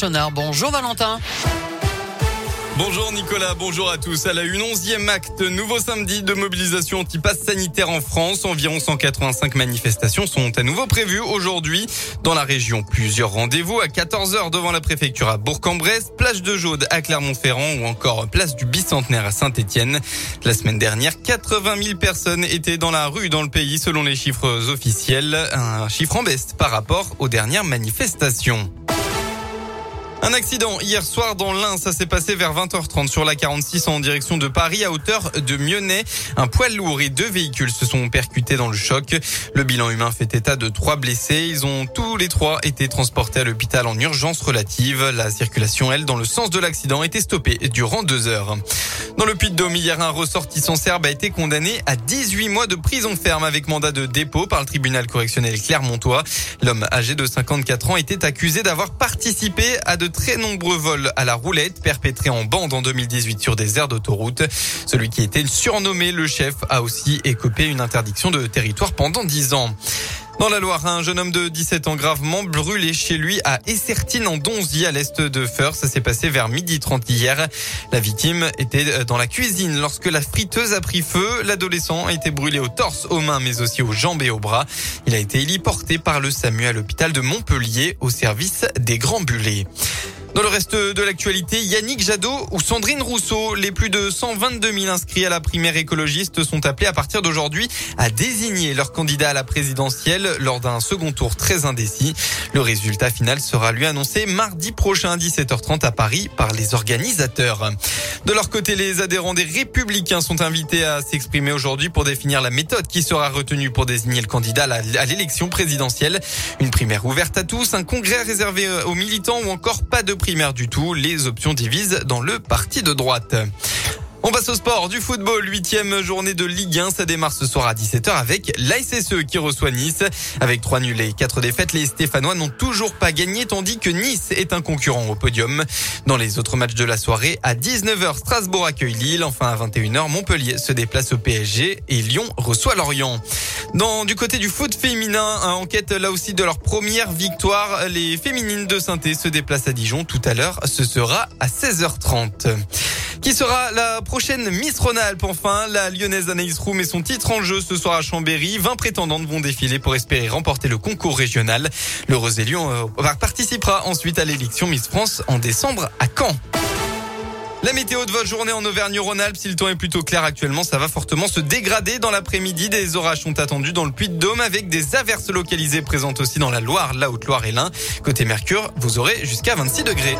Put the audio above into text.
Bonjour Valentin. Bonjour Nicolas, bonjour à tous. À la une onzième acte, nouveau samedi de mobilisation anti-pass sanitaire en France. Environ 185 manifestations sont à nouveau prévues aujourd'hui dans la région. Plusieurs rendez-vous à 14h devant la préfecture à Bourg-en-Bresse, plage de Jaude à Clermont-Ferrand ou encore place du Bicentenaire à Saint-Étienne. La semaine dernière, 80 000 personnes étaient dans la rue dans le pays selon les chiffres officiels. Un chiffre en baisse par rapport aux dernières manifestations. Un accident hier soir dans l'Ain, ça s'est passé vers 20h30 sur la 46 en direction de Paris à hauteur de Mionnet. Un poids lourd et deux véhicules se sont percutés dans le choc. Le bilan humain fait état de trois blessés. Ils ont tous les trois été transportés à l'hôpital en urgence relative. La circulation, elle, dans le sens de l'accident, a été stoppée durant deux heures. Dans le Puy-de-Dôme, hier, un ressortissant serbe a été condamné à 18 mois de prison ferme avec mandat de dépôt par le tribunal correctionnel Clermontois. L'homme âgé de 54 ans était accusé d'avoir participé à de très nombreux vols à la roulette perpétrés en bande en 2018 sur des aires d'autoroute. Celui qui était surnommé le chef a aussi écopé une interdiction de territoire pendant 10 ans. Dans la Loire, un jeune homme de 17 ans gravement brûlé chez lui à Essertine en Donzy à l'est de Feur. Ça s'est passé vers midi 30 hier. La victime était dans la cuisine lorsque la friteuse a pris feu. L'adolescent a été brûlé au torse, aux mains mais aussi aux jambes et aux bras. Il a été héliporté par le SAMU à l'hôpital de Montpellier au service des grands bulés. Dans le reste de l'actualité, Yannick Jadot ou Sandrine Rousseau, les plus de 122 000 inscrits à la primaire écologiste sont appelés à partir d'aujourd'hui à désigner leur candidat à la présidentielle lors d'un second tour très indécis. Le résultat final sera lui annoncé mardi prochain à 17h30 à Paris par les organisateurs. De leur côté, les adhérents des Républicains sont invités à s'exprimer aujourd'hui pour définir la méthode qui sera retenue pour désigner le candidat à l'élection présidentielle. Une primaire ouverte à tous, un congrès réservé aux militants ou encore pas de primaire du tout. Les options divisent dans le parti de droite. On passe au sport du football, huitième journée de Ligue 1. Ça démarre ce soir à 17h avec l'ASSE qui reçoit Nice. Avec trois nuls et quatre défaites, les Stéphanois n'ont toujours pas gagné tandis que Nice est un concurrent au podium. Dans les autres matchs de la soirée, à 19h, Strasbourg accueille Lille. Enfin, à 21h, Montpellier se déplace au PSG et Lyon reçoit Lorient. Dans du côté du foot féminin, enquête là aussi de leur première victoire. Les féminines de saint se déplacent à Dijon tout à l'heure. Ce sera à 16h30. Qui sera la prochaine Miss Rhône-Alpes Enfin, la lyonnaise Anaïs Roux met son titre en jeu ce soir à Chambéry. 20 prétendantes vont défiler pour espérer remporter le concours régional. Le Rosé Lyon euh, participera ensuite à l'élection Miss France en décembre à Caen. La météo de votre journée en Auvergne-Rhône-Alpes, si le temps est plutôt clair actuellement, ça va fortement se dégrader dans l'après-midi. Des orages sont attendus dans le Puy-de-Dôme avec des averses localisées présentes aussi dans la Loire, la Haute-Loire et l'Ain. Côté Mercure, vous aurez jusqu'à 26 degrés.